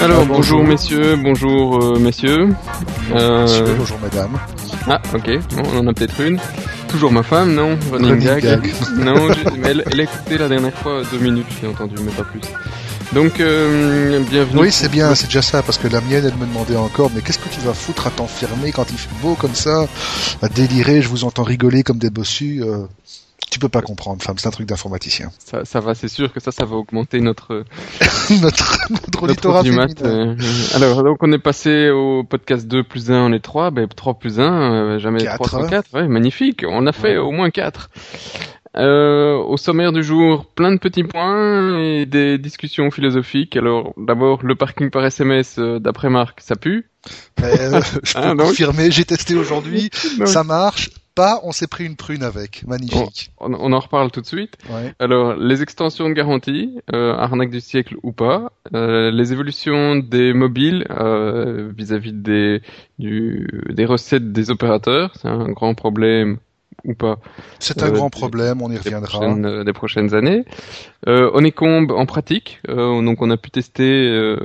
Alors, bonjour. messieurs, bonjour euh, messieurs. Euh... bonjour madame. Ah, ok, bon, on en a peut-être une. Toujours ma femme, non? Running, gag. non, elle, elle a écouté la dernière fois deux minutes, j'ai entendu, mais pas plus. Donc, euh, bienvenue. Oui, c'est bien, c'est déjà ça, parce que la mienne, elle me demandait encore, mais qu'est-ce que tu vas foutre à t'enfermer quand il fait beau comme ça, à délirer, je vous entends rigoler comme des bossus. Tu peux pas comprendre, femme, c'est un truc d'informaticien. Ça, ça va, c'est sûr que ça, ça va augmenter notre notre, notre du mat, euh, alors, donc on est passé au podcast 2 plus 1, on est 3, ben 3 plus 1, euh, jamais 3 3 4, ouais, magnifique, on a fait au moins 4. Euh, au sommaire du jour, plein de petits points et des discussions philosophiques. Alors, d'abord, le parking par SMS, euh, d'après Marc, ça pue euh, Je peux ah, confirmer, j'ai testé aujourd'hui, ça marche. Pas, on s'est pris une prune avec. Magnifique. On, en reparle tout de suite. Alors, les extensions de garantie, euh, arnaque du siècle ou pas, euh, les évolutions des mobiles vis-à-vis des, du, des recettes des opérateurs, c'est un grand problème ou pas. C'est un euh, grand problème, on y reviendra. Des prochaines, euh, des prochaines années. Euh, Honeycomb en pratique, euh, donc on a pu tester.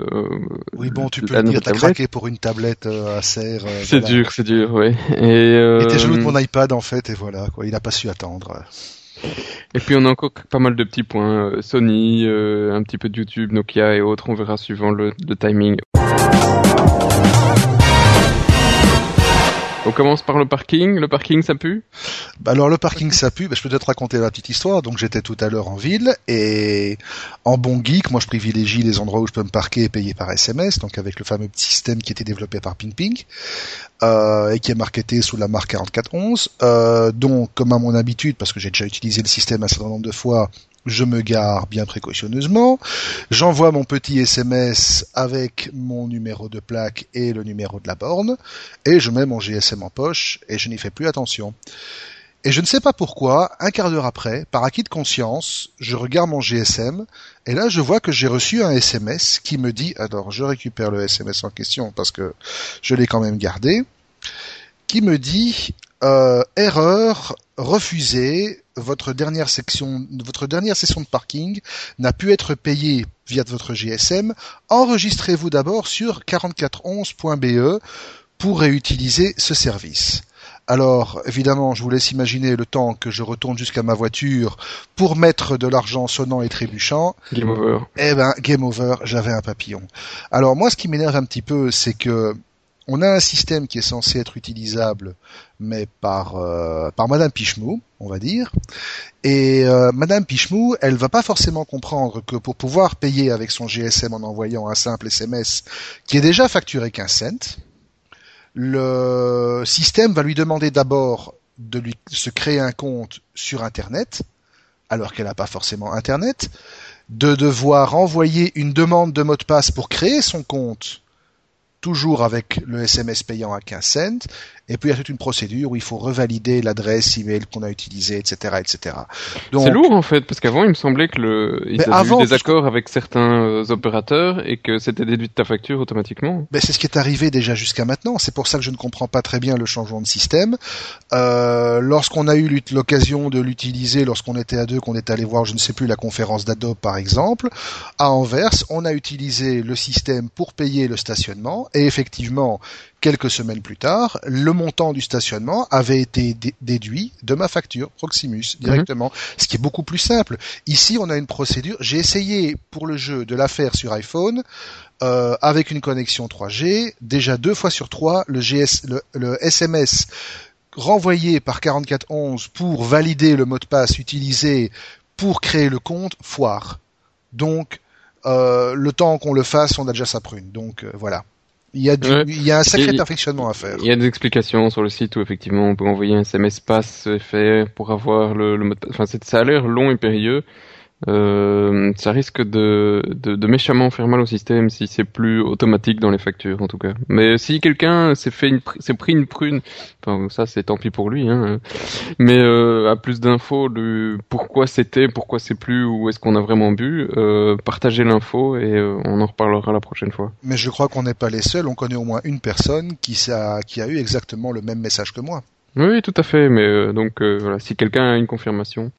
Oui, bon, tu peux le dire, t'as craqué pour une tablette à serre. c'est dur, c'est dur, oui. Et, t'es jaloux de mon iPad en fait, et voilà, quoi, il a pas su attendre. Et puis on a encore pas mal de petits points, Sony, un petit peu de YouTube, Nokia et autres, on verra suivant le, le timing. On commence par le parking. Le parking, ça pue? Bah Alors le parking, ça pue. Bah, je peux peut-être raconter la petite histoire. Donc j'étais tout à l'heure en ville et en bon geek, moi je privilégie les endroits où je peux me parquer et payer par SMS. Donc avec le fameux système qui était développé par PingPing euh, et qui est marketé sous la marque 4411. Euh, donc comme à mon habitude, parce que j'ai déjà utilisé le système un certain nombre de fois, je me gare bien précautionneusement, j'envoie mon petit SMS avec mon numéro de plaque et le numéro de la borne, et je mets mon GSM en poche, et je n'y fais plus attention. Et je ne sais pas pourquoi, un quart d'heure après, par acquis de conscience, je regarde mon GSM, et là je vois que j'ai reçu un SMS qui me dit, alors je récupère le SMS en question parce que je l'ai quand même gardé, qui me dit euh, erreur refusée, votre dernière section, votre dernière session de parking n'a pu être payée via votre GSM. Enregistrez-vous d'abord sur 4411.be pour réutiliser ce service. Alors, évidemment, je vous laisse imaginer le temps que je retourne jusqu'à ma voiture pour mettre de l'argent sonnant et trébuchant. Game over. Eh ben, game over, j'avais un papillon. Alors, moi, ce qui m'énerve un petit peu, c'est que on a un système qui est censé être utilisable, mais par euh, par Madame Pichemou, on va dire. Et euh, Madame Pichemou, elle va pas forcément comprendre que pour pouvoir payer avec son GSM en envoyant un simple SMS qui est déjà facturé 15 cents, le système va lui demander d'abord de lui se créer un compte sur Internet, alors qu'elle n'a pas forcément Internet, de devoir envoyer une demande de mot de passe pour créer son compte toujours avec le SMS payant à 15 cents, et puis il y a toute une procédure où il faut revalider l'adresse email qu'on a utilisée, etc., etc. C'est lourd en fait, parce qu'avant il me semblait que le, ils avaient eu des accords avec certains euh, opérateurs et que c'était déduit de ta facture automatiquement. Ben, c'est ce qui est arrivé déjà jusqu'à maintenant. C'est pour ça que je ne comprends pas très bien le changement de système. Euh, lorsqu'on a eu l'occasion de l'utiliser, lorsqu'on était à deux, qu'on est allé voir, je ne sais plus, la conférence d'Adobe par exemple, à Anvers, on a utilisé le système pour payer le stationnement et effectivement, quelques semaines plus tard, le montant du stationnement avait été déduit de ma facture Proximus mhm. directement, ce qui est beaucoup plus simple. Ici, on a une procédure. J'ai essayé pour le jeu de la faire sur iPhone. Euh, avec une connexion 3G, déjà deux fois sur trois, le, GS, le, SMS renvoyé par 4411 pour valider le mot de passe utilisé pour créer le compte foire. Donc, euh, le temps qu'on le fasse, on a déjà sa prune. Donc euh, voilà. Il y a, du, il y a un sacré perfectionnement à faire. Il y a des explications sur le site où effectivement on peut envoyer un SMS passe fait pour avoir le, le mot de Enfin, ça a l'air long et périlleux. Euh, ça risque de, de, de, méchamment faire mal au système si c'est plus automatique dans les factures en tout cas. Mais si quelqu'un s'est fait une s'est pris une prune, enfin ça c'est tant pis pour lui, hein, mais euh, a plus d'infos de pourquoi c'était, pourquoi c'est plus, ou est-ce qu'on a vraiment bu, euh, partagez l'info et euh, on en reparlera la prochaine fois. Mais je crois qu'on n'est pas les seuls, on connaît au moins une personne qui, a, qui a eu exactement le même message que moi. Oui, tout à fait, mais donc voilà, si quelqu'un a une confirmation.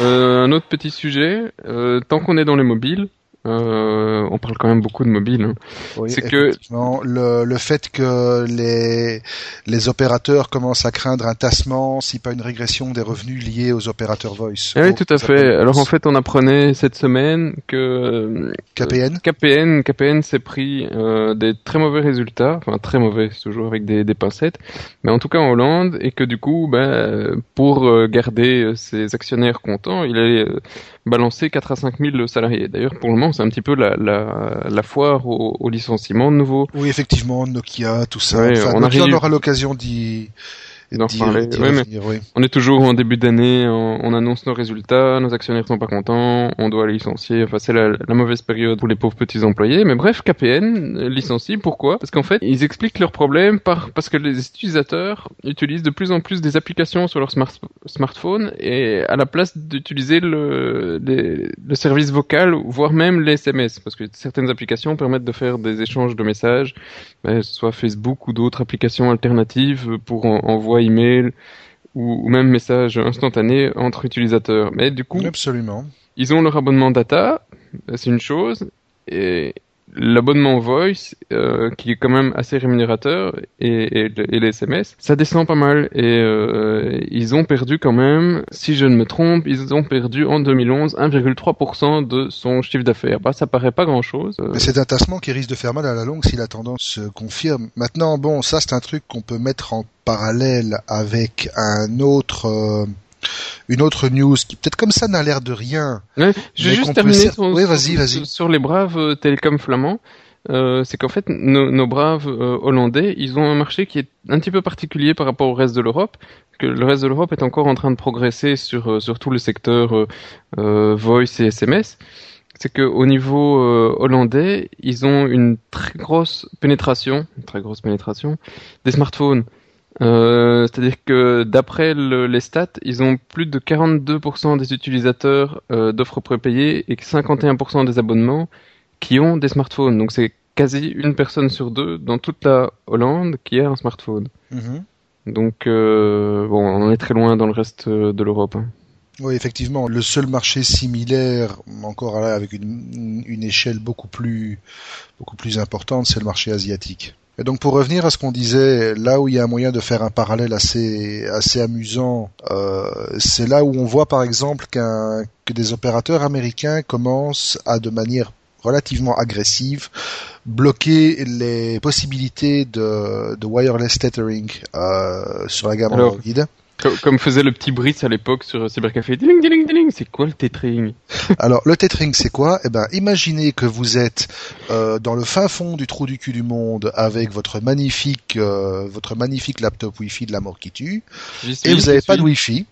Euh, un autre petit sujet, euh, tant qu'on est dans les mobiles, euh, on parle quand même beaucoup de mobile. Hein. c'est que le, le fait que les les opérateurs commencent à craindre un tassement, si pas une régression des revenus liés aux opérateurs voice. Ah oui, tout à fait. Alors en fait, on apprenait cette semaine que euh, KPN KPN KPN s'est pris euh, des très mauvais résultats, enfin très mauvais, toujours avec des, des pincettes, mais en tout cas en Hollande et que du coup, ben, pour euh, garder ses actionnaires contents, il allait balancer 4 à 5 000 salariés. D'ailleurs, pour le moment, c'est un petit peu la, la, la foire au, au, licenciement de nouveau. Oui, effectivement, Nokia, tout ça. enfin, on Nokia, aura l'occasion d'y on est toujours en début d'année, on, annonce nos résultats, nos actionnaires sont pas contents, on doit licencier. Enfin, c'est la, mauvaise période pour les pauvres petits employés. Mais bref, KPN licencie. Pourquoi? Parce qu'en fait, ils expliquent leurs problèmes par parce que les utilisateurs utilisent de plus en plus des applications sur leur smartphone et à la place d'utiliser le, le service vocal, voire même les SMS, parce que certaines applications permettent de faire des échanges de messages, ben, soit Facebook ou d'autres applications alternatives pour envoyer email ou, ou, même message instantané entre utilisateurs. Mais du coup, absolument. Ils ont leur abonnement data, c'est une chose, et l'abonnement voice euh, qui est quand même assez rémunérateur et, et, et, les SMS ça descend pas mal. Et euh, ils ont perdu quand même si je ne me trompe ils ont perdu en 2011 1,3% de son chiffre d'affaires. Bah ça paraît pas grand chose euh. c'est un tassement qui risque de faire mal à la longue si la tendance se confirme. Maintenant bon ça c'est un truc qu'on peut mettre en parallèle avec un autre euh, une autre news qui peut-être comme ça n'a l'air de rien. je vais juste terminer sur, les braves euh, télécoms flamands. Euh, c'est qu'en fait, nos, braves euh, hollandais, ils ont un marché qui est un petit peu particulier par rapport au reste de l'Europe, que le reste de l'Europe est encore en train de progresser sur, sur tout le secteur voice et SMS. C'est qu'au niveau hollandais, ils ont une très grosse pénétration, une très grosse pénétration des smartphones. Euh, c'est-à-dire que d'après les stats, ils ont plus de 42% des utilisateurs euh, d'offres prépayées et 51% des abonnements qui ont des smartphones. Donc c'est quasi une personne sur deux dans toute la Hollande qui a un smartphone. Mhm. Donc euh, bon, on est très loin dans le reste de l'Europe. Hein. Oui, effectivement, le seul marché similaire, encore avec une, une échelle beaucoup plus beaucoup plus importante, c'est le marché asiatique. Et donc pour revenir à ce qu'on disait, là où il y a un moyen de faire un parallèle assez assez amusant, euh, c'est là où on voit par exemple qu'un que des opérateurs américains commencent à de manière relativement agressive bloquer les possibilités de, de wireless tethering euh, sur la gamme Android. Comme, faisait le petit Brice à l'époque sur Cybercafé. Diling, diling, diling. C'est quoi le tethering? Alors le tethering c'est quoi? Eh ben imaginez que vous êtes euh, dans le fin fond du trou du cul du monde avec votre magnifique euh, votre magnifique laptop Wi-Fi de la mort qui tue et vous n'avez pas de Wi-Fi.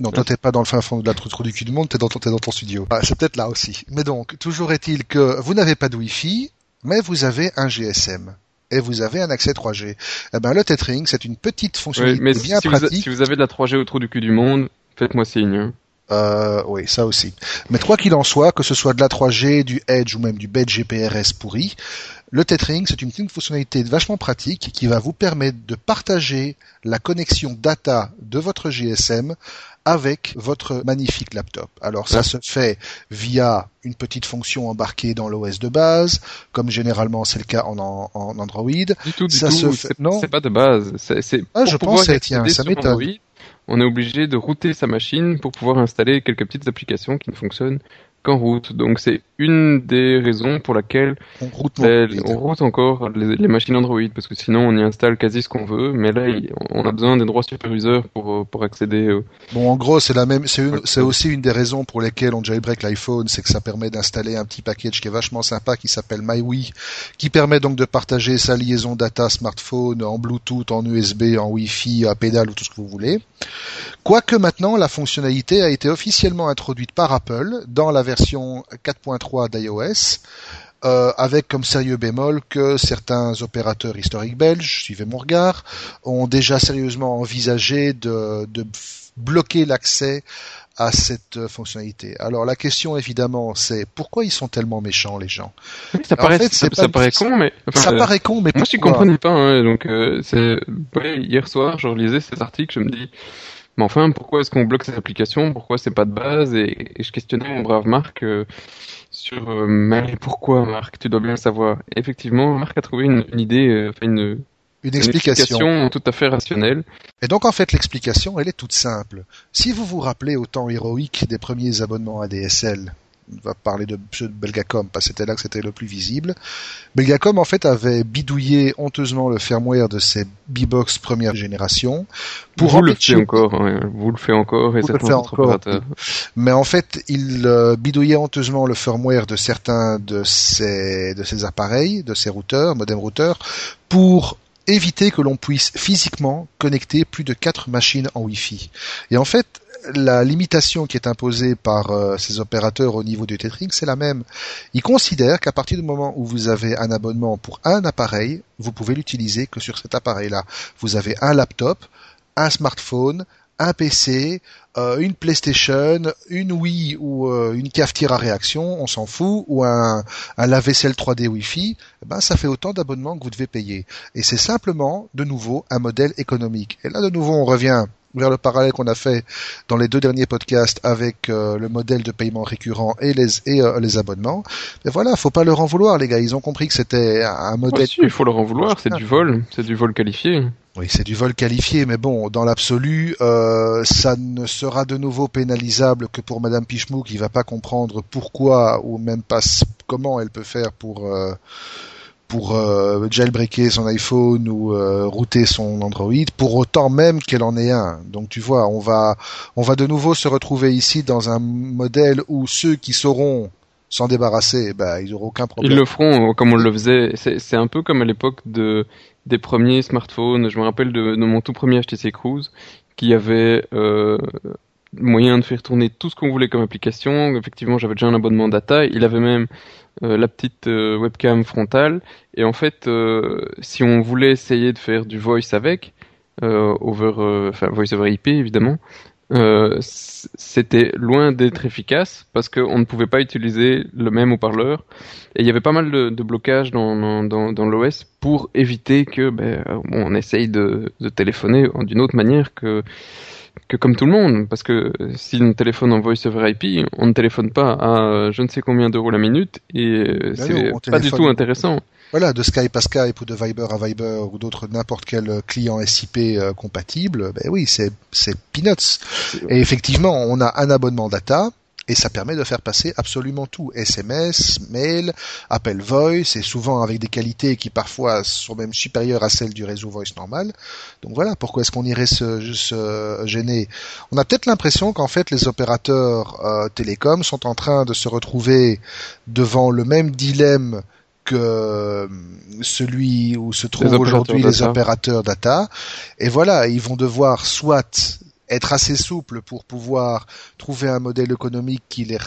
Non, toi t'es pas dans le fin fond de la trou du cul du monde, t'es dans, es dans ton studio. Ah, c'est peut-être là aussi. Mais donc, toujours est-il que vous n'avez pas de Wi-Fi, mais vous avez un GSM et vous avez un accès 3G. Eh ben, le tethering, c'est une petite fonctionnalité mais bien si pratique. Vous si vous avez de la 3G au trou du cul du monde, faites-moi signe. Hein. Euh, oui, ça aussi. Mais quoi qu'il en soit, que ce soit de la 3G, du Edge ou même du BED GPRS pourri, le tethering, c'est une, une fonctionnalité vachement pratique qui va vous permettre de partager la connexion data de votre GSM avec votre magnifique laptop. Alors ça se fait via une petite fonction embarquée dans l'OS de base, comme généralement c'est le cas en, en, Android. Du tout, du ça tout. Se Non, c'est pas de base. C'est ah, je pense que tiens, ça m'étonne. On est obligé de router sa machine pour pouvoir installer quelques petites applications qui ne fonctionnent qu'en route. Donc c'est une des raisons pour laquelle on route, on route encore les, machines Android parce que sinon on y installe quasi ce qu'on veut, mais là on a besoin des droits superviseurs pour pour accéder. Bon, en gros c'est la même, c'est aussi une des raisons pour lesquelles on jailbreak l'iPhone, c'est que ça permet d'installer un petit package qui est vachement sympa qui s'appelle MyWi, qui permet donc de partager sa liaison data smartphone en Bluetooth, en USB, en Wi-Fi, à pédale ou tout ce que vous voulez. Quoique maintenant la fonctionnalité a été officiellement introduite par Apple dans la version 4.3 d'iOS, euh, avec comme sérieux bémol que certains opérateurs historiques belges, suivez mon regard, ont déjà sérieusement envisagé de, bloquer l'accès à cette fonctionnalité. Alors la question évidemment c'est pourquoi ils sont tellement méchants les gens? Ça paraît ça, paraît con mais ça euh, paraît con mais moi je comprenais pas hein, donc euh, c'est hier soir je relisais cet article je me dis Mais enfin, pourquoi est-ce qu'on bloque cette application? Pourquoi c'est pas de base? Et, je questionnais mon brave Marc euh, sur euh, mais pourquoi Marc? Tu dois bien le savoir. effectivement, Marc a trouvé une, idée, euh, enfin une, une explication. tout à fait rationnelle. Et donc en fait l'explication elle est toute simple. Si vous vous rappelez au temps héroïque des premiers abonnements à DSL, on va parler de, Belgacom parce que c'était là que c'était le plus visible. Belgacom en fait avait bidouillé honteusement le firmware de ses B-Box première génération pour vous le faites encore, vous le faites encore et c'est encore. Mais en fait, il euh, bidouillait honteusement le firmware de certains de ces de ces appareils, de ces routeurs, modem routeurs, pour éviter que l'on puisse physiquement connecter plus de quatre machines en Wi-Fi. Et en fait, la limitation qui est imposée par euh, ces opérateurs au niveau du tethering, c'est la même. Ils considèrent qu'à partir du moment où vous avez un abonnement pour un appareil, vous pouvez l'utiliser que sur cet appareil-là. Vous avez un laptop, un smartphone, un PC, euh, une PlayStation, une Wii ou euh, une cafetière à réaction, on s'en fout, ou un, un lave-vaisselle 3D Wi-Fi, eh ben ça fait autant d'abonnements que vous devez payer. Et c'est simplement, de nouveau, un modèle économique. Et là, de nouveau, on revient vers le parallèle qu'on a fait dans les deux derniers podcasts avec euh, le modèle de paiement récurrent et les et euh, les abonnements. Mais voilà, faut pas leur en vouloir les gars, ils ont compris que c'était un modèle. il faut leur en vouloir, c'est du vol, c'est du vol qualifié. Oui, c'est du vol qualifié, mais bon, dans l'absolu, euh, ça ne sera de nouveau pénalisable que pour Madame Pichemou qui va pas comprendre pourquoi ou même pas comment elle peut faire pour pour euh, jailbreaker son iPhone ou euh, router son Android, pour autant même qu'elle en ait un. Donc tu vois, on va on va de nouveau se retrouver ici dans un modèle où ceux qui sauront s'en débarrasser, bah, ils n'auront aucun problème. Ils le feront comme on le faisait. C'est un peu comme à l'époque de des premiers smartphones. Je me rappelle de, de mon tout premier HTC Cruise qui avait euh, moyen de faire tourner tout ce qu'on voulait comme application. Effectivement, j'avais déjà un abonnement data. Il avait même euh, la petite euh, webcam frontale. Et en fait, euh, si on voulait essayer de faire du voice avec, over, enfin voice over IP évidemment, c'était loin d'être efficace parce qu'on ne pouvait pas utiliser le même haut-parleur et il y avait pas mal de, de blocages dans, dans, dans l'OS pour éviter que ben, on essaye de, de téléphoner d'une autre manière que que comme tout le monde, parce que si on téléphone en voice over IP, on ne téléphone pas à euh, je ne sais combien d'euros la minute et euh, bah c'est pas du tout intéressant. Voilà, de Skype à Skype ou de Viber à Viber ou d'autres n'importe quel client SIP euh, compatible, ben oui, c'est peanuts. Et effectivement, on a un abonnement data et ça permet de faire passer absolument tout. SMS, mail, appel voice, et souvent avec des qualités qui parfois sont même supérieures à celles du réseau voice normal. Donc voilà, pourquoi est-ce qu'on irait se, se, gêner? On a peut-être l'impression qu'en fait les opérateurs euh, télécoms sont en train de se retrouver devant le même dilemme que euh, celui où se trouvent aujourd'hui les opérateurs data. Et voilà, ils vont devoir soit être assez souple pour pouvoir trouver un modèle économique qui les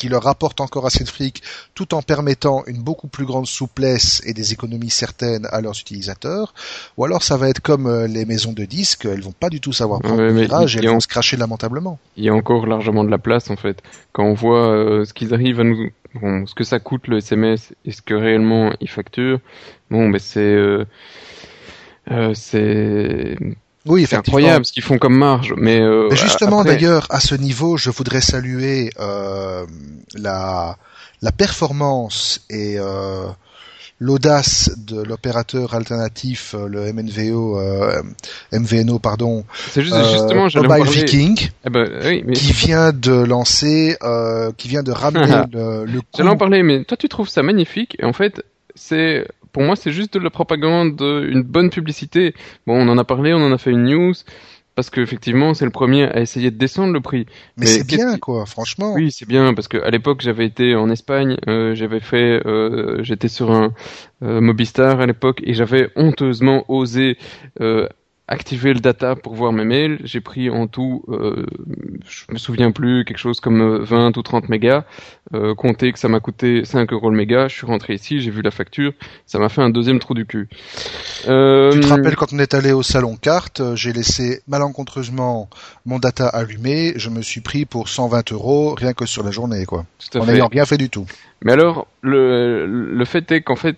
qui leur rapporte encore assez de fric, tout en permettant une beaucoup plus grande souplesse et des économies certaines à leurs utilisateurs, ou alors ça va être comme euh, les maisons de disques, elles vont pas du tout savoir prendre le virage et elles vont se cracher lamentablement. Il y a encore largement de la place en fait. Quand on voit euh, ce qu'ils arrivent à nous, bon, ce que ça coûte le SMS et ce que réellement ils facturent, bon, ben c'est euh, euh c'est oui, c'est incroyable ce qu'ils font comme marge. Mais, euh, justement, d'ailleurs, à ce niveau, je voudrais saluer euh, la, la performance et euh, l'audace de l'opérateur alternatif, euh, le MNVO, euh, MVNO, pardon, c'est juste, justement, Mobile Viking, eh ben, oui, mais... qui vient de lancer, qui vient de ramener le, le J'allais en parler, mais toi, tu trouves ça magnifique. Et en fait, c'est pour moi, c'est juste de la propagande, une bonne publicité. Bon, on en a parlé, on en a fait une news. Parce qu'effectivement, c'est le premier à essayer de descendre le prix. Mais, c'est bien, quoi, franchement. Oui, c'est bien, parce qu'à l'époque, j'avais été en Espagne, euh, j'avais fait, euh, j'étais sur un euh, Mobistar à l'époque, et j'avais honteusement osé activer le data pour voir mes mails. J'ai pris en tout, euh, je me souviens plus, quelque chose comme 20 euh, ou 30 mégas. Euh, comptez que ça m'a coûté 5 euros le méga. Je suis rentré ici, j'ai vu la facture. Ça m'a fait un deuxième trou du cul. Euh... Tu te rappelles quand on est allé au salon carte, euh, j'ai laissé malencontreusement mon data allumé. Je me suis pris pour 120 euros rien que sur la journée, quoi. en n'ayant rien fait du tout. Mais alors, le, le fait est qu'en fait,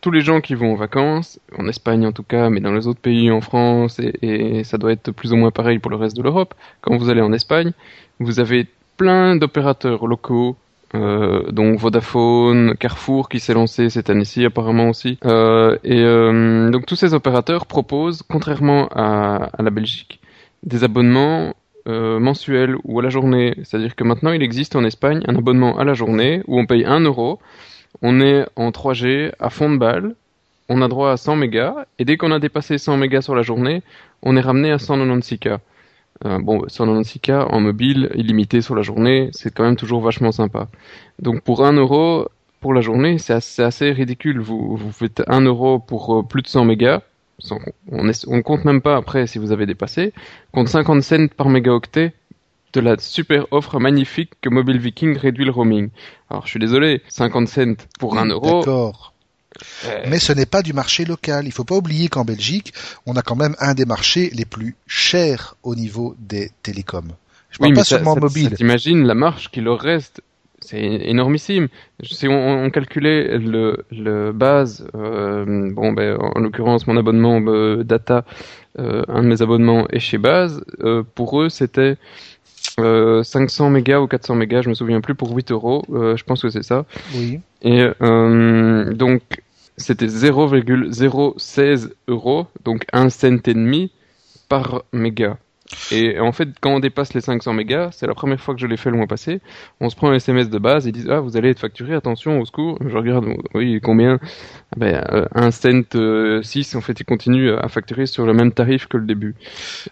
tous les gens qui vont en vacances, en Espagne en tout cas, mais dans les autres pays, en France, et, ça doit être plus ou moins pareil pour le reste de l'Europe, quand vous allez en Espagne, vous avez plein d'opérateurs locaux euh, donc Vodafone, Carrefour qui s'est lancé cette année-ci apparemment aussi. Euh, et euh, donc tous ces opérateurs proposent, contrairement à, à la Belgique, des abonnements mensuels ou à la journée. C'est-à-dire que maintenant il existe en Espagne un abonnement à la journée où on paye 1 euro, on est en 3G à fond de balle, on a droit à 100 mégas et dès qu'on a dépassé 100 mégas sur la journée, on est ramené à 196K. Euh, bon, 196K en mobile, illimité sur la journée, c'est quand même toujours vachement sympa. Donc pour 1 euro pour la journée, c'est assez, ridicule. Vous, faites 1 euro pour euh, plus de 100 mégas. On, on compte même pas après si vous avez dépassé. Compte 50 cents par mégaoctet de la super offre magnifique que Mobile Viking réduit le roaming. Alors je suis désolé, 50 cents pour 1 euro. D'accord. Mais ce n'est pas du marché local. Il ne faut pas oublier qu'en Belgique, on a quand même un des marchés les plus chers au niveau des télécoms. Je parle oui, pas seulement ça, mobile. T'imagines la marge qui leur reste c'est énormissime. Si on, on calculait le, le base, euh, bon, ben, en l'occurrence, mon abonnement euh, data, euh, un de mes abonnements est chez Base, euh, pour eux, c'était 500 mégas ou 400 mégas, je me souviens plus, pour 8 euros. je pense que c'est ça. Oui. Et donc, c'était 0,016 euros, donc un cent et demi par méga. Et en fait, quand on dépasse les 500 mégas, c'est la première fois que je l'ai fait le mois passé, on se prend un SMS de base, ils disent ah vous allez être facturé, attention au secours. Je regarde oui combien, ah ben euh, un cent euh, 6 en fait ils continuent à facturer sur le même tarif que le début.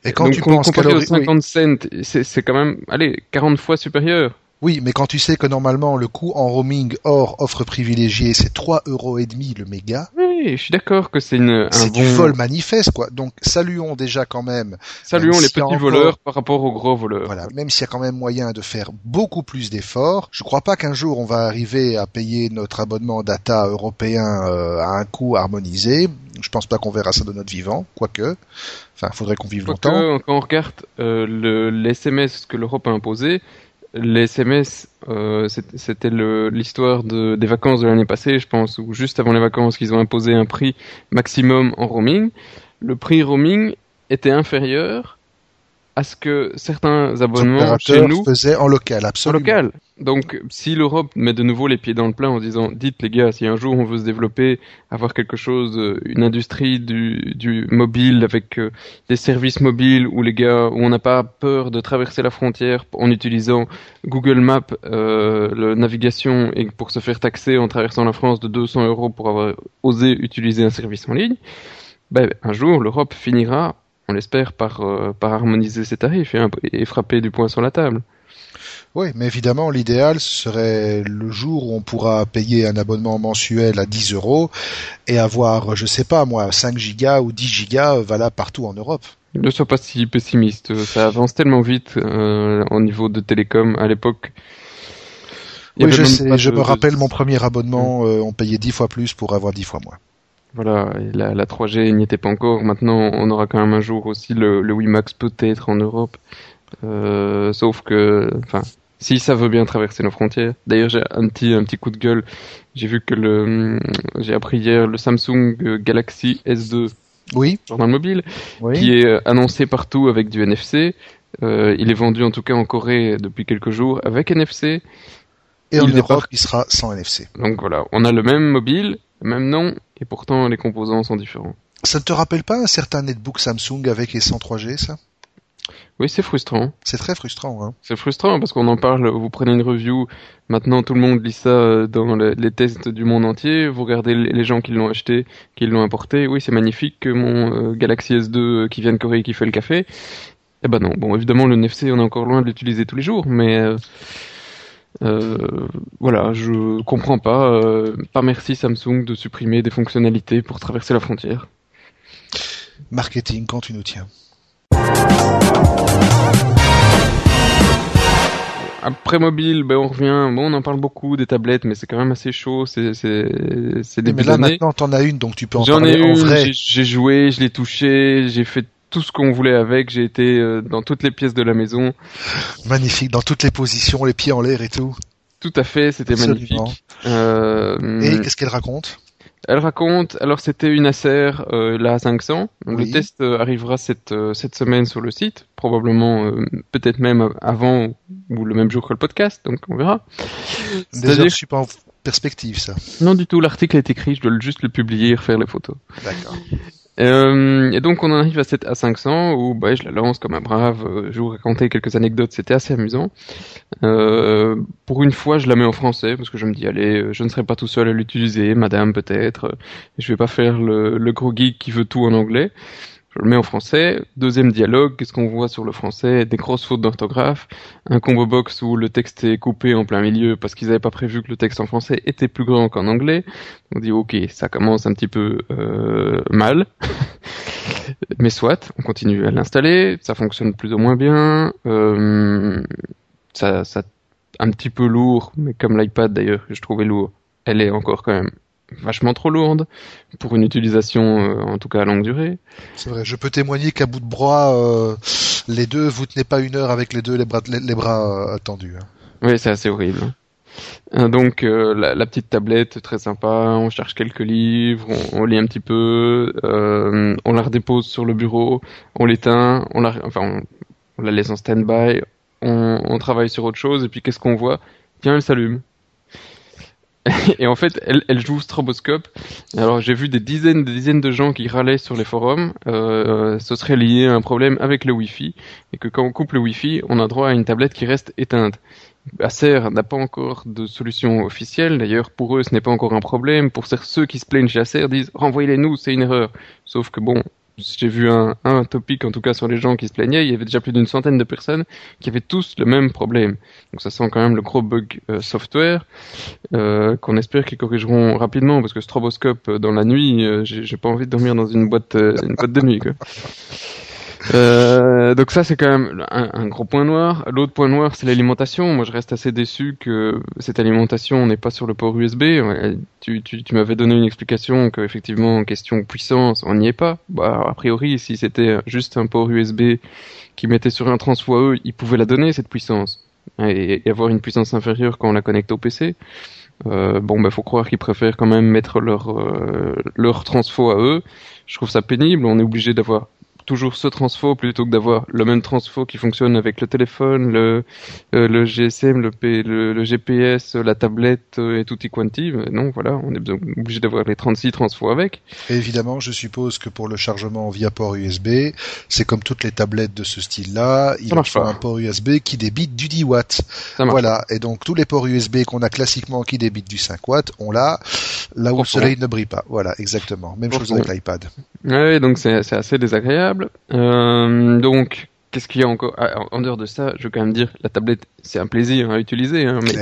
Et quand Donc, tu penses aux 50 cents, c'est quand même allez 40 fois supérieur. Oui, mais quand tu sais que normalement le coût en roaming hors offre privilégiée c'est 3 euros et demi le méga. Oui, je suis d'accord que c'est une c'est du vol manifeste quoi. Donc saluons déjà quand même. Saluons les petits encore... voleurs par rapport aux gros voleurs. Voilà, même s'il y a quand même moyen de faire beaucoup plus d'efforts, je crois pas qu'un jour on va arriver à payer notre abonnement data européen euh, à un coût harmonisé. Je pense pas qu'on verra ça de notre vivant, quoique. Enfin, faudrait qu'on vive quoique, longtemps. Quand on regarde euh, le, les SMS que l'Europe a imposé, les SMS, euh, c'était l'histoire de, des vacances de l'année passée, je pense, ou juste avant les vacances, qu'ils ont imposé un prix maximum en roaming. Le prix roaming était inférieur à ce que certains abonnements chez nous faisaient en local, absolument. En local. Donc, si l'Europe met de nouveau les pieds dans le plat en disant, dites les gars, si un jour on veut se développer, avoir quelque chose, euh, une industrie du, du mobile avec euh, des services mobiles où les gars, où on n'a pas peur de traverser la frontière en utilisant Google Maps, euh, la navigation et pour se faire taxer en traversant la France de 200 euros pour avoir osé utiliser un service en ligne, ben, un jour l'Europe finira on l'espère, par, euh, par harmoniser ses tarifs et, et, frapper du poing sur la table. Oui, mais évidemment, l'idéal serait le jour où on pourra payer un abonnement mensuel à 10 euros et avoir, je sais pas moi, 5 gigas ou 10 gigas valables partout en Europe. Ne sois pas si pessimiste, ça avance tellement vite euh, au niveau de télécom à l'époque. Oui, je sais, je me rappelle mon premier abonnement, euh, on payait 10 fois plus pour avoir 10 fois moins. Voilà, la, la 3G n'y était pas encore. Maintenant, on aura quand même un jour aussi le, le WiMAX peut-être en Europe. Euh, sauf que, enfin, si ça veut bien traverser nos frontières. D'ailleurs, j'ai un petit, un petit coup de gueule. J'ai vu que le, j'ai appris hier le Samsung Galaxy S2. Oui. Le mobile. Oui. Qui est annoncé partout avec du NFC. Euh, il est vendu en tout cas en Corée depuis quelques jours avec NFC. Et en il Europe, il sera sans NFC. Donc voilà, on a le même mobile, le même nom, et pourtant les composants sont différents. Ça ne te rappelle pas un certain netbook Samsung avec et sans 3G, ça? Oui, c'est frustrant. C'est très frustrant. Hein. C'est frustrant parce qu'on en parle, vous prenez une review, maintenant tout le monde lit ça dans les tests du monde entier, vous regardez les gens qui l'ont acheté, qui l'ont importé, oui c'est magnifique que mon euh, Galaxy S2 qui vient de Corée qui fait le café. Eh ben non, bon évidemment le NFC on est encore loin de l'utiliser tous les jours, mais... Euh, euh, voilà, je comprends pas. Euh, pas merci Samsung de supprimer des fonctionnalités pour traverser la frontière. Marketing quand tu nous tiens. Après mobile, ben on revient. Bon, on en parle beaucoup des tablettes, mais c'est quand même assez chaud. C'est c'est c'est des. Mais là maintenant, t'en as une, donc tu peux en J'en parler ai en une, vrai. j'ai- J'ai joué, je l'ai touché, j'ai fait tout ce qu'on voulait avec. J'ai été euh, dans toutes les pièces de la maison. Magnifique, dans toutes les positions, les pieds en l'air et tout. Tout à fait, c'était magnifique. Euh, Et qu'est-ce qu'elle raconte? Elle raconte, alors c'était une Acer, euh, la 500. Le Oui. test euh, arrivera cette, euh, cette semaine sur le site, probablement peut-être même avant ou le même jour que le podcast, donc on verra. Déjà, C'est-à-dire- je suis pas en perspective, ça. Non du tout, l'article est écrit, je dois juste le publier et refaire les photos. D'accord. Euh, et donc on en arrive à cette A500 où bah, je la lance comme un brave, euh, je vous racontais quelques anecdotes, c'était assez amusant. Euh, pour une fois je la mets en français parce que je me dis allez, je ne serai pas tout seul à l'utiliser, madame peut-être, je vais pas faire le, le gros geek qui veut tout en anglais. Je le mets en français. Deuxième dialogue, qu'est-ce qu'on voit sur le français? Des grosses fautes d'orthographe, un combo box où le texte est coupé en plein milieu parce qu'ils n'avaient pas prévu que le texte en français était plus grand qu'en anglais. On dit ok, ça commence un petit peu euh, mal. Mais soit, on continue à l'installer, ça fonctionne plus ou moins bien. Euh, ça, ça un petit peu lourd, mais comme l'iPad d'ailleurs je trouvais lourd, elle est encore quand même vachement trop lourde pour une utilisation euh, en tout cas à longue durée. C'est vrai. Je peux témoigner qu'à bout de bras, euh, les deux, vous tenez pas une heure avec les deux les bras, les, les bras euh, tendus. hein. Oui, c'est assez horrible. Donc la, la petite tablette très sympa, on cherche quelques livres, on, on lit un petit peu, on la redépose sur le bureau, on l'éteint, on la, enfin on, on la laisse en stand-by, on, on travaille sur autre chose et puis qu'est-ce qu'on voit? Tiens, elle s'allume. Et en fait, elle, elle joue stroboscope. Alors j'ai vu des dizaines, des dizaines de gens qui râlaient sur les forums. Euh, ce serait lié à un problème avec le Wi-Fi et que quand on coupe le Wi-Fi, on a droit à une tablette qui reste éteinte. Acer n'a pas encore de solution officielle. D'ailleurs, pour eux, ce n'est pas encore un problème. Pour ceux qui se plaignent chez Acer, disent renvoyez-les nous, c'est une erreur. Sauf que bon, j'ai vu un, un topic en tout cas sur les gens qui se plaignaient. Il y avait déjà plus d'une centaine de personnes qui avaient tous le même problème. Donc ça sent quand même le gros bug euh, software euh, qu'on espère qu'ils corrigeront rapidement parce que stroboscope euh, dans la nuit, euh, j'ai pas envie de dormir dans une boîte, euh, une boîte de nuit. Quoi. Euh, donc ça c'est quand même un, gros point noir. L'autre point noir c'est l'alimentation. Moi je reste assez déçu que cette alimentation n'est pas sur le port USB. Tu, tu, tu m'avais donné une explication que effectivement en question puissance on n'y est pas. Bah a priori si c'était juste un port USB qui mettait sur un trans E, il pouvait la donner cette puissance et, et avoir une puissance inférieure quand on la connecte au PC. Euh, bon, bah, faut croire qu'ils préfèrent quand même mettre leur euh, leur transfo à eux. Je trouve ça pénible. On est obligé d'avoir toujours ce transfo plutôt que d'avoir le même transfo qui fonctionne avec le téléphone, le euh, le GSM, le, P, le, le GPS, la tablette euh, et quanti. Mais non, voilà, on est obligé d'avoir les 36 transfos avec. Et évidemment, je suppose que pour le chargement via port USB, c'est comme toutes les tablettes de ce style-là, il faut un port USB qui débite du 10 watts. Voilà. Et donc tous les ports USB qu'on a classiquement qui débitent du 5 watts, on l'a là où le soleil ne brille pas. Voilà, exactement. Même chose avec l'iPad. Ouais, donc c'est assez désagréable. Euh, donc, qu'est-ce qu'il y a encore? Ah, en- dehors de ça, je veux quand même dire, la tablette, c'est un plaisir à utiliser, hein, mais,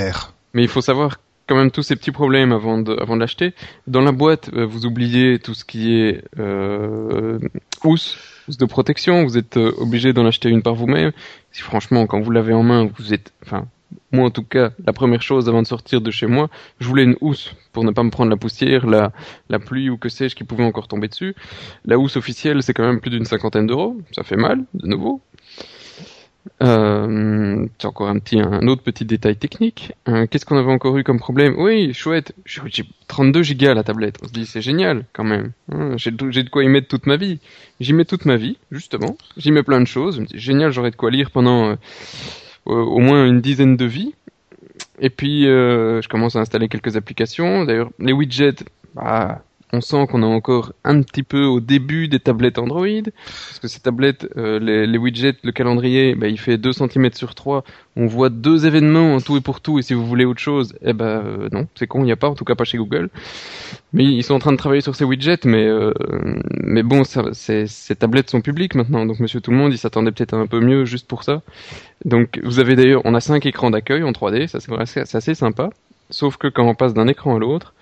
il faut savoir quand même tous ces petits problèmes avant de, avant de l'acheter. Dans la boîte, euh, vous oubliez tout ce qui est euh, housse, housse de protection. Vous êtes euh, obligé d'en acheter une par vous-même. Si franchement, quand vous l'avez en main, vous êtes, enfin, moi en tout cas, la première chose avant de sortir de chez moi, je voulais une housse pour ne pas me prendre la poussière, la, la pluie ou que sais-je qui pouvait encore tomber dessus. La housse officielle, c'est quand même plus d'une cinquantaine d'euros. Ça fait mal, de nouveau. Euh, c'est encore un petit, un autre petit détail technique. Euh, Qu'est-ce qu'on avait encore eu comme problème? Oui, chouette. J'ai j'ai 32 gigas la tablette. On se dit c'est génial quand même. Hein, J'ai de j'ai de quoi y mettre toute ma vie. J'y mets toute ma vie, justement. J'y mets plein de choses. Je me dis génial, j'aurai de quoi lire pendant euh, au au moins une dizaine de vies. Et puis euh, je commence à installer quelques applications. D'ailleurs, les widgets, bah, on sent qu'on est encore un petit peu au début des tablettes Android, parce que ces tablettes, euh, les, les widgets, le calendrier, bah, il fait 2 cm sur 3, on voit deux événements en tout et pour tout, et si vous voulez autre chose, eh ben euh, non, c'est con, il n'y a pas, en tout cas pas chez Google. Mais ils sont en train de travailler sur ces widgets, mais euh, mais bon, ces, tablettes sont publiques maintenant, donc Monsieur Tout le Monde, il s'attendait peut-être un peu mieux juste pour ça. Donc vous avez d'ailleurs, on a cinq écrans d'accueil en 3D, ça c'est c'est assez sympa. Sauf que quand on passe d'un écran à l'autre,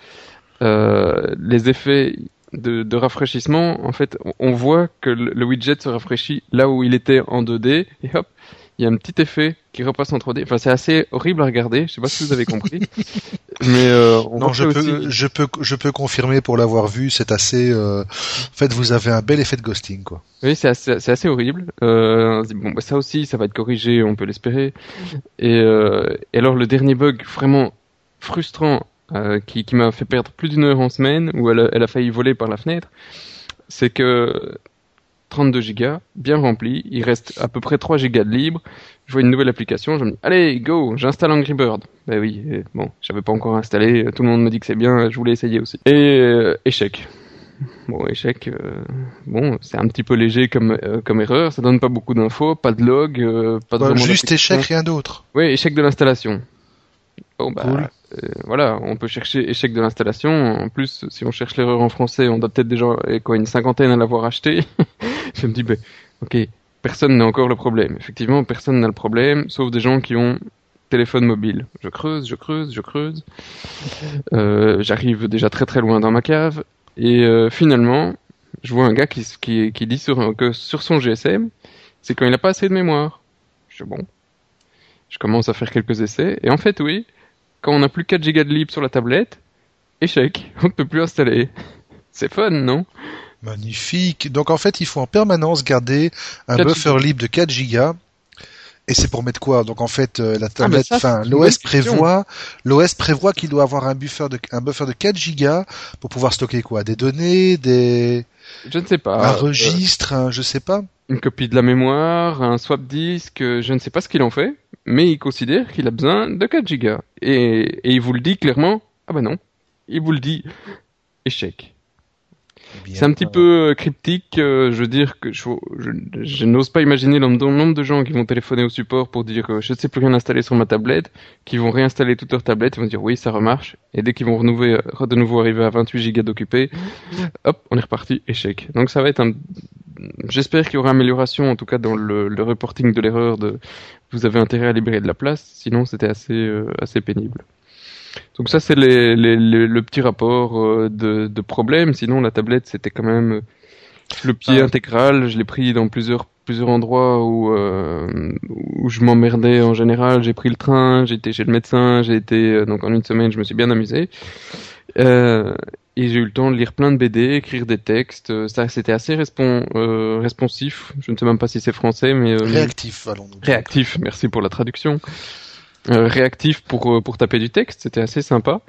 euh, les effets de, de rafraîchissement, en fait, on- voit que le, widget se rafraîchit là où il était en 2D, et hop, il y a un petit effet qui repasse en 3D. Enfin, c'est assez horrible à regarder. Je sais pas si vous avez compris, mais euh, on Non, je peux, aussi. je peux, je peux confirmer pour l'avoir vu. C'est assez. euh, En fait, vous avez un bel effet de ghosting, quoi. Oui, c'est assez, c'est assez horrible. Euh, bon, bah, ça aussi, ça va être corrigé, on peut l'espérer. Et, euh, et alors, le dernier bug vraiment frustrant, euh, qui, qui m'a fait perdre plus d'une heure en semaine, où elle a, elle a failli voler par la fenêtre, c'est que 32 gigas, bien rempli, il reste à peu près 3 gigas de libre, je vois une nouvelle application, je me dis, allez, go, j'installe Angry Bird. Ben oui, et bon, j'avais pas encore installé, tout le monde me dit que c'est bien, je voulais essayer aussi. Et euh, échec. Bon, échec, euh, bon, c'est un petit peu léger comme euh, comme erreur, ça donne pas beaucoup d'infos, pas de log, euh, pas de Bah, juste échec, rien d'autre. Oui, échec de l'installation. Bon bah Cool. euh, voilà, on peut chercher échec de l'installation. En plus, si on cherche l'erreur en français, on doit peut-être déjà eh, quoi une cinquantaine à l'avoir acheté. Je me dis ben ok, personne n'a encore le problème. Effectivement, personne n'a le problème, sauf des gens qui ont téléphone mobile. Je creuse, je creuse, je creuse. Euh, J'arrive déjà très très loin dans ma cave et euh, finalement, je vois un gars qui, qui, qui dit sur, que sur son GSM, c'est quand il n'a pas assez de mémoire. Je dis bon, je commence à faire quelques essais, et en fait, oui, quand on n'a plus 4 gigas de libre sur la tablette, échec, on ne peut plus installer. C'est fun, non? Magnifique. Donc en fait, il faut en permanence garder un 4 buffer libre de 4 gigas. Et c'est pour mettre quoi? Donc en fait, euh, la tablette, enfin, une bonne l'OS prévoit, l'OS prévoit qu'il doit avoir un buffer de un buffer de 4 gigas pour pouvoir stocker quoi? Des données, des Je ne sais pas. un Euh, registre, un, je sais pas. Une copie de la mémoire, un swap disque, je ne sais pas ce qu'il en fait, mais il considère qu'il a besoin de 4 gigas. Et, et il vous le dit clairement, ah bah non, il vous le dit, échec. C'est un petit peu cryptique, euh, je veux dire que je, je, je n'ose pas imaginer le nombre de gens qui vont téléphoner au support pour dire euh, je ne sais plus rien installer sur ma tablette, qui vont réinstaller toute leur tablette, ils vont dire oui ça remarche, et dès qu'ils vont renouveler, euh, de nouveau arriver à 28 gigas d'occupés, hop, on est reparti, échec. Donc ça va être un... J'espère qu'il y aura amélioration, en tout cas dans le, le reporting de l'erreur de vous avez intérêt à libérer de la place, sinon c'était assez, euh, assez pénible. Donc ça c'est les, les, les- le petit rapport euh, de, de problème. Sinon la tablette c'était quand même euh, le pied Ah. intégral. Je l'ai pris dans plusieurs plusieurs endroits où euh, où je m'emmerdais en général. J'ai pris le train, j'ai été chez le médecin, j'ai été euh, donc en une semaine je me suis bien amusé. Euh, et j'ai eu le temps de lire plein de BD, écrire des textes. Euh, Ça c'était assez respon- euh, responsif. Je ne sais même pas si c'est français, mais euh, réactif, allons-nous. Réactif, merci pour la traduction. Euh, réactif pour euh, pour taper du texte, c'était assez sympa.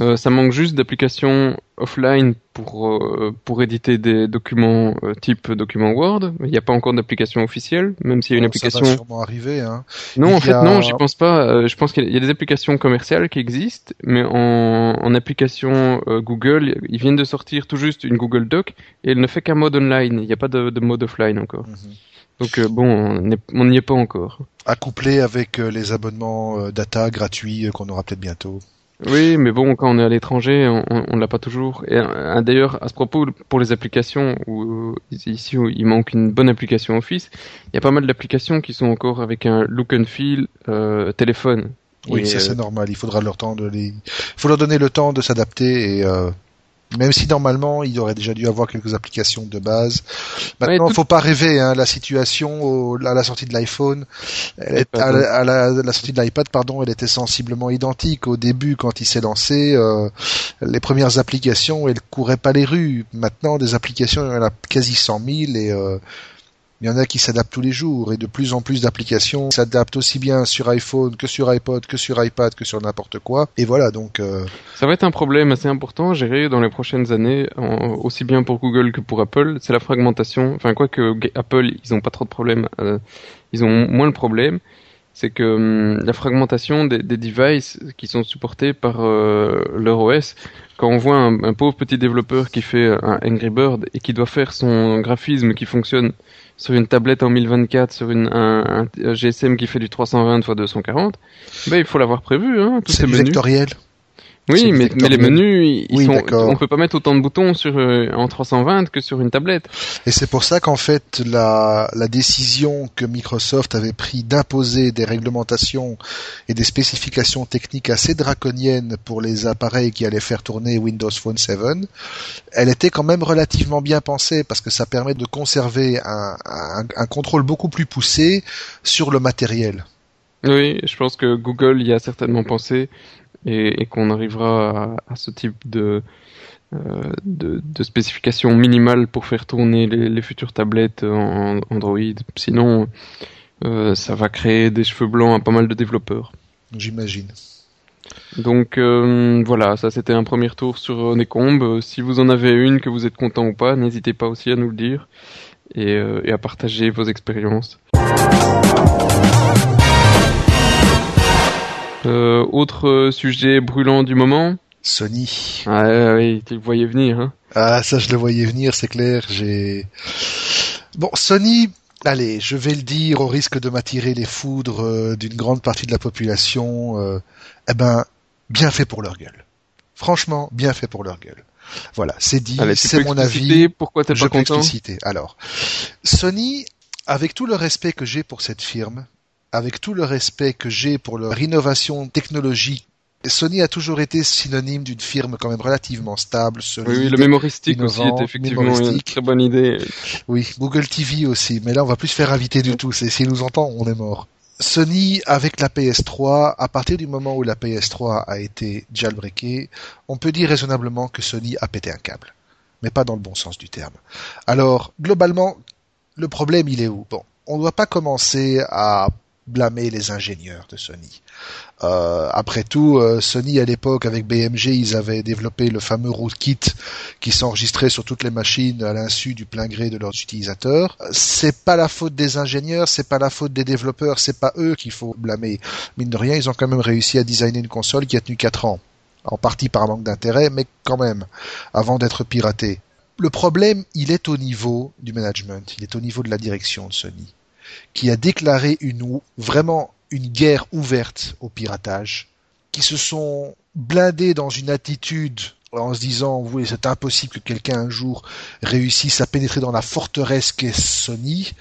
Euh, ça manque juste d'applications offline pour euh, pour éditer des documents euh, type document Word. Il n'y a pas encore d'application officielle, même s'il y a une Bon, Ça application. va sûrement arriver, hein. Non, Il en fait, a- non, j'y pense pas. Euh, je pense qu'il y a- des applications commerciales qui existent, mais en, en application Google, ils viennent de sortir tout juste une Google Doc et elle ne fait qu'un mode online. Il n'y a pas de, de mode offline encore. Mhm. Donc euh, bon, on n'y est pas encore. Accouplé avec euh, les abonnements euh, data gratuits qu'on aura peut-être bientôt. Oui, mais bon, quand on est à l'étranger, on, on l'a pas toujours. Et d'ailleurs, à ce propos, pour les applications, où, ici où il manque une bonne application Office, il y a pas mal d'applications qui sont encore avec un look and feel euh, téléphone. Oui, Et, ça euh, c'est normal. Il faudra leur temps de les, il faut leur donner le temps de s'adapter et euh, même si normalement il aurait déjà dû avoir quelques applications de base. Maintenant, Ouais, tout- faut pas rêver. Hein, la situation au- à la sortie de l'iPhone, elle est- iPad, à, la, à la sortie de l'iPad, pardon, elle était sensiblement identique. Au début, quand il s'est lancé, euh, les premières applications, elles couraient pas les rues. Maintenant, des applications, il y en a quasi 100 000 et euh, il y en a qui s'adaptent tous les jours et de plus en plus d'applications s'adaptent aussi bien sur iPhone que sur iPod, que sur iPad, que sur n'importe quoi. Et voilà, donc euh, Ça va être un problème assez important à gérer dans les prochaines années, aussi bien pour Google que pour Apple. C'est la fragmentation. Enfin, quoi que Apple, ils ont pas trop de problèmes. euh, ils ont moins le problème. C'est que hum, la fragmentation des, devices qui sont supportés par euh, leur OS, quand on voit un pauvre petit développeur qui fait un Angry Bird et qui doit faire son graphisme qui fonctionne sur une tablette en 1024, sur une, un, un GSM qui fait du 320 x 240, ben il faut l'avoir prévu, hein, tous c'est ces menus. vectoriel. Oui, mais, mais les menus, ils Oui, sont, on peut pas mettre autant de boutons sur euh, en 320 que sur une tablette. Et c'est pour ça qu'en fait, la, la décision que Microsoft avait pris d'imposer des réglementations et des spécifications techniques assez draconiennes pour les appareils qui allaient faire tourner Windows Phone 7, elle était quand même relativement bien pensée parce que ça permet de conserver un, un, un contrôle beaucoup plus poussé sur le matériel. Oui, je pense que Google y a certainement pensé et, et qu'on arrivera à, à ce type de, euh, de, de spécifications minimales pour faire tourner les, les futures tablettes en Android. Sinon, euh, ça va créer des cheveux blancs à pas mal de développeurs. J'imagine. Donc euh, voilà, ça c'était un premier tour sur Honeycomb. Si vous en avez une, que vous êtes content ou pas, n'hésitez pas aussi à nous le dire et, euh, et à partager vos expériences. Euh, autre sujet brûlant du moment Sony. Ah oui, tu le voyais venir. Hein ah ça je le voyais venir, c'est clair. J'ai bon Sony. Allez, je vais le dire au risque de m'attirer les foudres euh, d'une grande partie de la population. Euh, eh ben, bien fait pour leur gueule. Franchement, bien fait pour leur gueule. Voilà, c'est dit, c'est mon avis. Pourquoi t'es pas content? Alors, Sony, avec tout le respect que j'ai pour cette firme, avec tout le respect que j'ai pour leur innovation technologique, Sony a toujours été synonyme d'une firme quand même relativement stable, solide. Oui, le mémoristique aussi est effectivement une très bonne idée. Oui, Google TV aussi, mais là on va plus se faire inviter du tout. S'il nous entend, on est mort. Sony, avec la PS3, à partir du moment où la PS3 a été jailbreakée, on peut dire raisonnablement que Sony a pété un câble. Mais pas dans le bon sens du terme. Alors, globalement, le problème, il est où? Bon, on ne doit pas commencer à blâmer les ingénieurs de Sony. Euh, après tout, euh, Sony à l'époque avec BMG, ils avaient développé le fameux rootkit qui s'enregistrait sur toutes les machines à l'insu du plein gré de leurs utilisateurs. C'est pas la faute des ingénieurs, c'est pas la faute des développeurs, c'est pas eux qu'il faut blâmer. Mine de rien, ils ont quand même réussi à designer une console qui a tenu 4 ans. En partie par manque d'intérêt, mais quand même, avant d'être piratée. Le problème, il est au niveau du management, il est au niveau de la direction de Sony, qui a déclaré une vraiment une guerre ouverte au piratage, qui se sont blindés dans une attitude en se disant oui c'est impossible que quelqu'un un jour réussisse à pénétrer dans la forteresse qu'est Sony.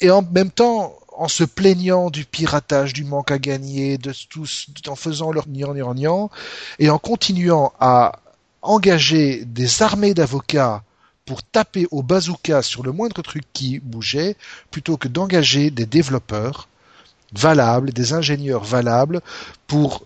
Et en même temps en se plaignant du piratage, du manque à gagner, de tous, en faisant leur nian nian nian, et en continuant à engager des armées d'avocats pour taper au bazooka sur le moindre truc qui bougeait, plutôt que d'engager des développeurs valables, des ingénieurs valables pour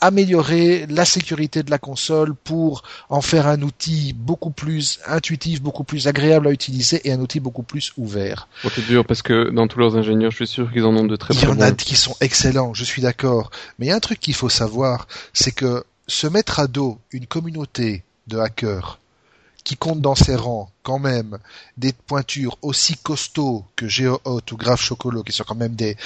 améliorer la sécurité de la console pour en faire un outil beaucoup plus intuitif, beaucoup plus agréable à utiliser et un outil beaucoup plus ouvert. c'est dur parce que dans tous leurs ingénieurs, je suis sûr qu'ils en ont de très bons. Il y en a qui sont excellents, je suis d'accord. Mais il y a un truc qu'il faut savoir, c'est que se mettre à dos une communauté de hackers qui compte dans ses rangs quand même des pointures aussi costauds que GeoHot ou Grave Chocolo, qui sont quand même des,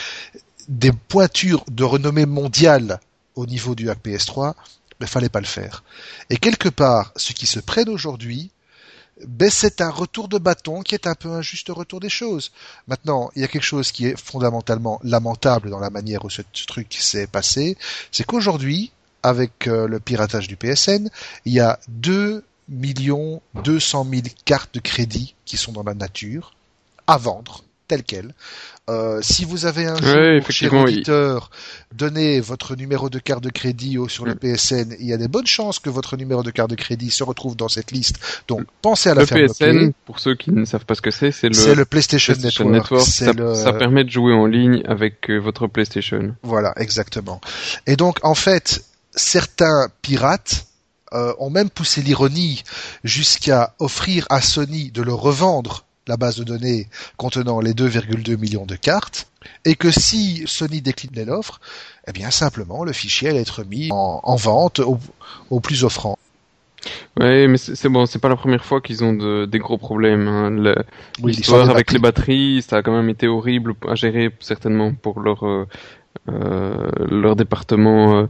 pointures de renommée mondiale au niveau du hack PS3, il fallait pas le faire. Et quelque part, ce qui se prête aujourd'hui, ben c'est un retour de bâton qui est un peu un juste retour des choses. Maintenant, il y a quelque chose qui est fondamentalement lamentable dans la manière où ce truc s'est passé, c'est qu'aujourd'hui, avec euh, le piratage du PSN, il y a 2 millions 200 000 cartes de crédit qui sont dans la nature à vendre telles quelles euh, si vous avez un jour, cher auditeur, donné votre numéro de carte de crédit sur le PSN, il y a des bonnes chances que votre numéro de carte de crédit se retrouve dans cette liste. Donc, pensez à la le faire PSN, pour ceux qui ne savent pas ce que c'est, c'est le, le PlayStation, Network. Ça, permet de jouer en ligne avec euh, votre PlayStation. Voilà, exactement. Et donc, en fait, certains pirates euh, ont même poussé l'ironie jusqu'à offrir à Sony de le revendre la base de données contenant les 2,2 millions de cartes, et que si Sony décline l'offre, eh bien simplement le fichier allait être mis en, vente au, plus offrant. Oui, mais c'est bon, c'est pas la première fois qu'ils ont des gros problèmes. Hein. L'histoire avec les batteries, ça a quand même été horrible à gérer certainement pour leur euh, euh, leur département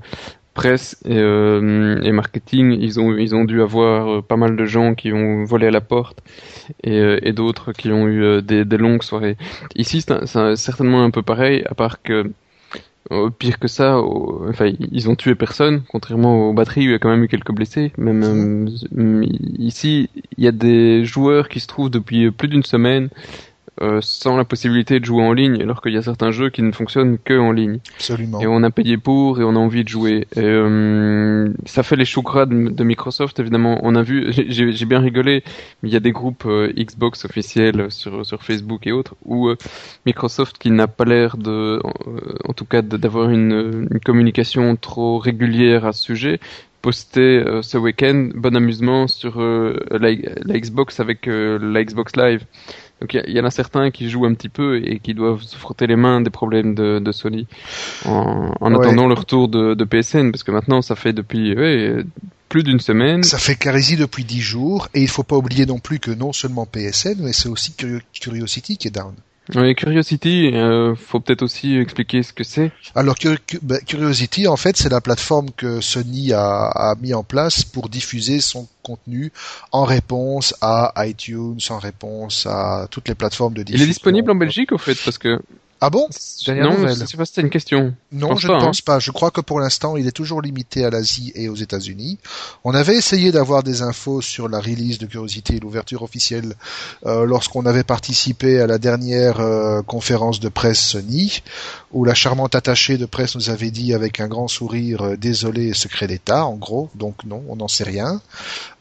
presse euh, et, marketing, ils ont ils ont dû avoir euh, pas mal de gens qui ont volé à la porte et, euh, et d'autres qui ont eu des, des, longues soirées. Ici, c'est certainement un peu pareil, à part que pire que ça, enfin ils ont tué personne, contrairement aux batteries où il y a quand même eu quelques blessés. Même ici, il y a des joueurs qui se trouvent depuis plus d'une semaine euh, sans la possibilité de jouer en ligne, alors qu'il y a certains jeux qui ne fonctionnent que en ligne. Absolument. Et on a payé pour et on a envie de jouer. Et, euh, ça fait les choukras de, Microsoft, évidemment. On a vu, j'ai bien rigolé, mais il y a des groupes euh, Xbox officiels sur, sur Facebook et autres, où Microsoft, qui n'a pas l'air de, en tout cas, d'avoir une, une communication trop régulière à ce sujet, posté ce week-end bon amusement sur la, Xbox avec la Xbox Live. Donc il y, en a certains qui jouent un petit peu et qui doivent se frotter les mains des problèmes de, de Sony en, en attendant le retour de, de, PSN parce que maintenant ça fait depuis ouais, plus d'une semaine. Ça fait Carésie depuis dix jours et il faut pas oublier non plus que non seulement PSN mais c'est aussi Curiosity qui est down. Oui, Curiosity, euh, faut peut-être aussi expliquer ce que c'est. Alors bah, Curiosity, en fait, c'est la plateforme que Sony a, a, mis en place pour diffuser son contenu en réponse à iTunes, en réponse à toutes les plateformes de diffusion. Il est disponible en Belgique, au fait, parce que ah bon Non, je sais pas si c'était une question. Non, je, ne hein. pense pas. Je crois que pour l'instant, il est toujours limité à l'Asie et aux États-Unis. On avait essayé d'avoir des infos sur la release de Curiosity et l'ouverture officielle euh, lorsqu'on avait participé à la dernière euh, conférence de presse Sony, où la charmante attachée de presse nous avait dit avec un grand sourire euh, désolé secret d'État, en gros. Donc non, on n'en sait rien.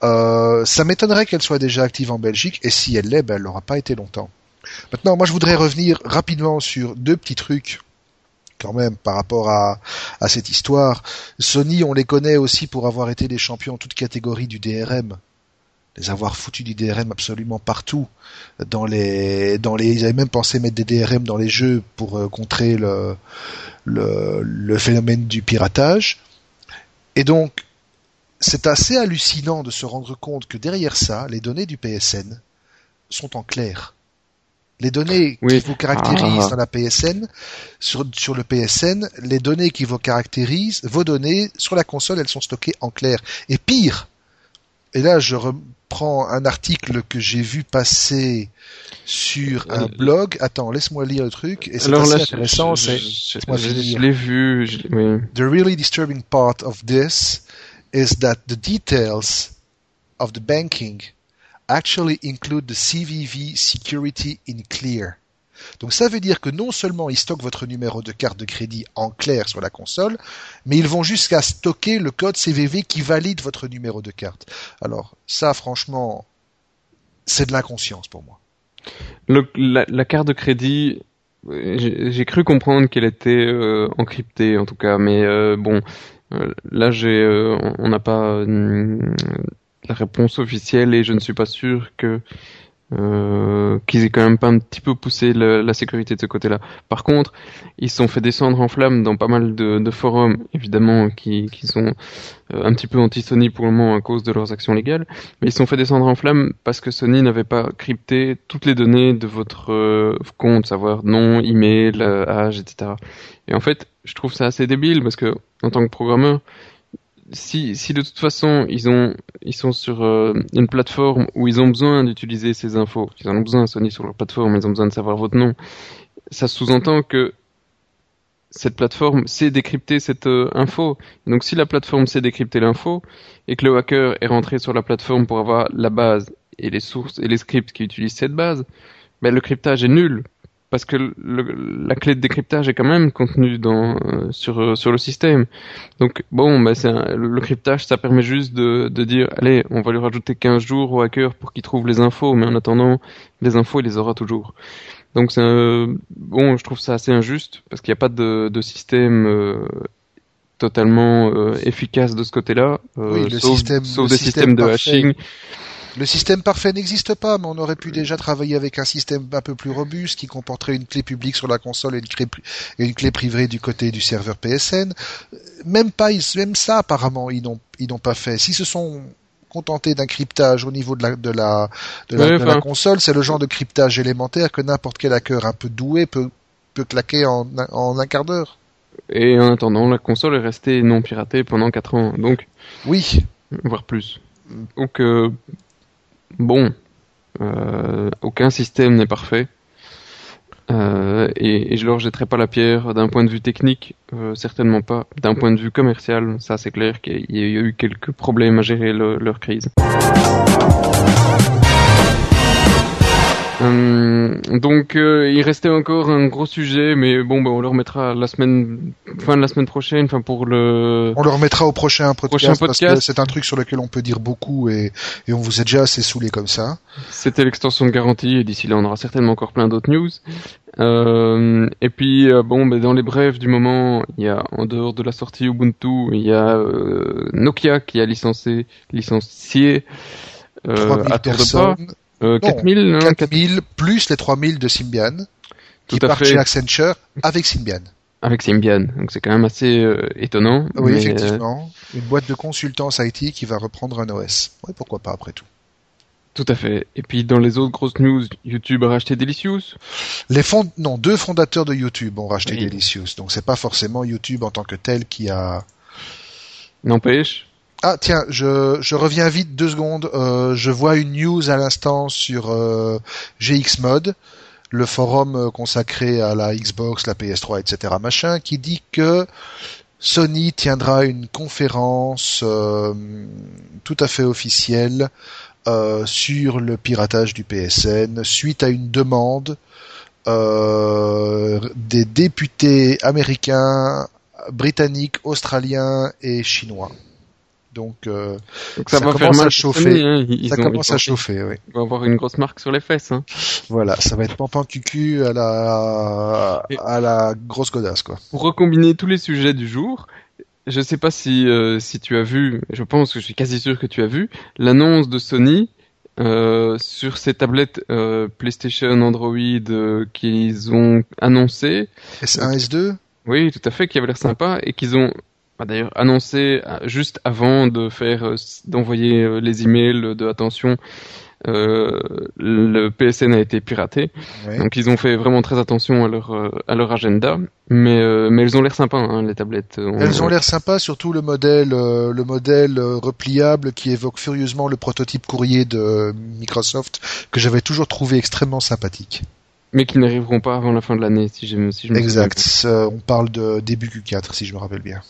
ça m'étonnerait qu'elle soit déjà active en Belgique, et si elle l'est, ben, elle n'aura pas été longtemps. Maintenant, moi, je voudrais revenir rapidement sur deux petits trucs quand même par rapport à, cette histoire. Sony, on les connaît aussi pour avoir été les champions en toute catégorie du DRM les avoir foutus du DRM absolument partout. Dans les dans les ils avaient même pensé mettre des DRM dans les jeux pour euh, contrer le, le le phénomène du piratage. Et donc c'est assez hallucinant de se rendre compte que derrière ça les données du PSN sont en clair les données qui vous caractérisent ah. dans la PSN, sur, sur le PSN, les données qui vous caractérisent, vos données sur la console, elles sont stockées en clair. Et pire, et là je reprends un article que j'ai vu passer sur un euh, blog. Attends, laisse-moi lire le truc. Et c'est assez intéressant. Je, je l'ai vu. Oui. The really disturbing part of this is that the details of the banking actually include the CVV security in clear. Donc ça veut dire que non seulement ils stockent votre numéro de carte de crédit en clair sur la console, mais ils vont jusqu'à stocker le code CVV qui valide votre numéro de carte. Alors ça franchement, c'est de l'inconscience pour moi. la, carte de crédit, j'ai cru comprendre qu'elle était euh, encryptée en tout cas, mais euh, bon, euh, là on n'a pas la réponse officielle et je ne suis pas sûr que euh, qu'ils aient quand même pas un petit peu poussé la sécurité de ce côté-là. Par contre, ils se sont fait descendre en flammes dans pas mal de, forums, évidemment, qui, sont euh, un petit peu anti-Sony pour le moment à cause de leurs actions légales, mais ils se sont fait descendre en flammes parce que Sony n'avait pas crypté toutes les données de votre euh, compte, savoir nom, email, âge, etc. Et en fait, je trouve ça assez débile parce que en tant que programmeur, si, si de toute façon ils ont ils sont sur euh, une plateforme où ils ont besoin d'utiliser ces infos, ils en ont besoin Sony sur leur plateforme, ils ont besoin de savoir votre nom, ça sous-entend que cette plateforme sait décrypter cette euh, info. Donc si la plateforme sait décrypter l'info et que le hacker est rentré sur la plateforme pour avoir la base et les sources et les scripts qui utilisent cette base, ben le cryptage est nul parce que le, la clé de décryptage est quand même contenue dans euh, sur euh, sur le système. Donc bon, bah c'est le, cryptage, ça permet juste de, de dire allez, on va lui rajouter 15 jours au hacker pour qu'il trouve les infos, mais en attendant, les infos il les aura toujours. Donc c'est bon, je trouve ça assez injuste parce qu'il n'y a pas de, de système euh, totalement efficace de ce côté-là, oui, sauf, système, sauf des systèmes de hashing. Le système parfait n'existe pas, mais on aurait pu déjà travailler avec un système un peu plus robuste qui comporterait une clé publique sur la console et une clé, une clé privée du côté du serveur PSN. Même pas, même ça apparemment ils n'ont ils n'ont pas fait. Si se sont contentés d'un cryptage au niveau de la de la de la, console, c'est le genre de cryptage élémentaire que n'importe quel hacker un peu doué peut peut claquer en, en un quart d'heure. Et en attendant, la console est restée non piratée pendant 4 ans, donc. Oui. Voire plus. Donc, euh, bon, euh, aucun système n'est parfait. Euh, et, je leur jetterai pas la pierre d'un point de vue technique, euh, certainement pas. D'un point de vue commercial, ça c'est clair qu'il y a eu quelques problèmes à gérer leur crise. Hum, donc euh, il restait encore un gros sujet, mais bon, bah, on le remettra la semaine, fin de la semaine prochaine, enfin pour le. On le remettra au prochain podcast, parce que c'est un truc sur lequel on peut dire beaucoup et, et on vous est déjà assez saoulé comme ça. C'était l'extension de garantie et d'ici là on aura certainement encore plein d'autres news. Euh, et puis euh, bon, ben, dans les brefs du moment, il y a en dehors de la sortie Ubuntu, il y a euh, Nokia qui a licencié, licencié euh, à tour de pas. Euh, 4000, non, 4000 plus les 3000 de Symbian qui partent chez Accenture avec Symbian. Avec Symbian, donc c'est quand même assez euh, étonnant. Oui, effectivement. Une boîte de consultance IT qui va reprendre un OS. Oui, pourquoi pas après tout. Tout à fait. Et puis dans les autres grosses news, YouTube a racheté Delicious. Les fond... non, deux fondateurs de YouTube ont racheté Delicious. Donc c'est pas forcément YouTube en tant que tel qui a. N'empêche. Ah tiens, je, je reviens vite deux secondes. Euh, je vois une news à l'instant sur euh, GXMod, le forum euh, consacré à la Xbox, la PS3, etc. machin, qui dit que Sony tiendra une conférence euh, tout à fait officielle euh, sur le piratage du PSN suite à une demande euh, des députés américains, britanniques, australiens et chinois. Donc, euh, ça, va commence à chauffer. Hein. ça commence à chauffer, oui. On va avoir une grosse marque sur les fesses. Hein. Voilà, ça va être pampan cucu à la à la grosse godasse quoi. Pour recombiner tous les sujets du jour, je sais pas si euh, si tu as vu, je pense que je suis quasi sûr que tu as vu l'annonce de Sony euh, sur ces tablettes euh, PlayStation Android qu'ils ont annoncé. S1, S2 Oui, tout à fait, qui avait l'air sympa et qu'ils ont d'ailleurs annoncé euh, juste avant de faire euh, d'envoyer les emails de attention euh, le PSN a été piraté. Donc ils ont fait vraiment très attention à leur euh, à leur agenda, mais euh, mais elles ont l'air sympas hein, les tablettes. elles ont l'air sympas, surtout le modèle le modèle repliable qui évoque furieusement le prototype courrier de Microsoft que j'avais toujours trouvé extrêmement sympathique. Mais qui n'arriveront pas avant la fin de l'année, si je, si je me Exact. on parle de début Q4, si je me rappelle bien.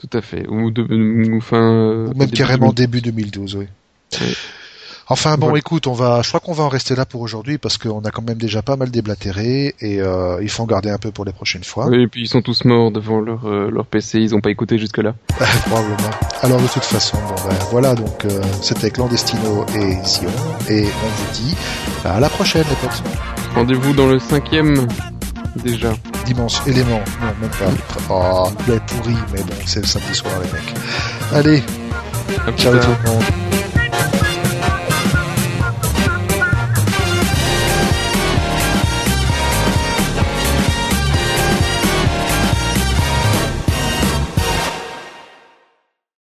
Tout à fait. Ou, de, ou fin. Ou même carrément début 2012, oui. Enfin bon, écoute, on va, je crois qu'on va en rester là pour aujourd'hui parce qu'on a quand même déjà pas mal déblatéré et euh, il faut en garder un peu pour les prochaines fois. Oui, et puis ils sont tous morts devant leur euh, leur PC, ils ont pas écouté jusque là. Probablement. Alors de toute façon, bon ben voilà, donc euh, c'était Clandestino et Zion et on vous dit à la prochaine les potes. Rendez-vous dans le cinquième déjà. Dimanche élément, non même pas. Oh, il est pourri, mais bon c'est le samedi soir les mecs. Allez, ciao tout le monde.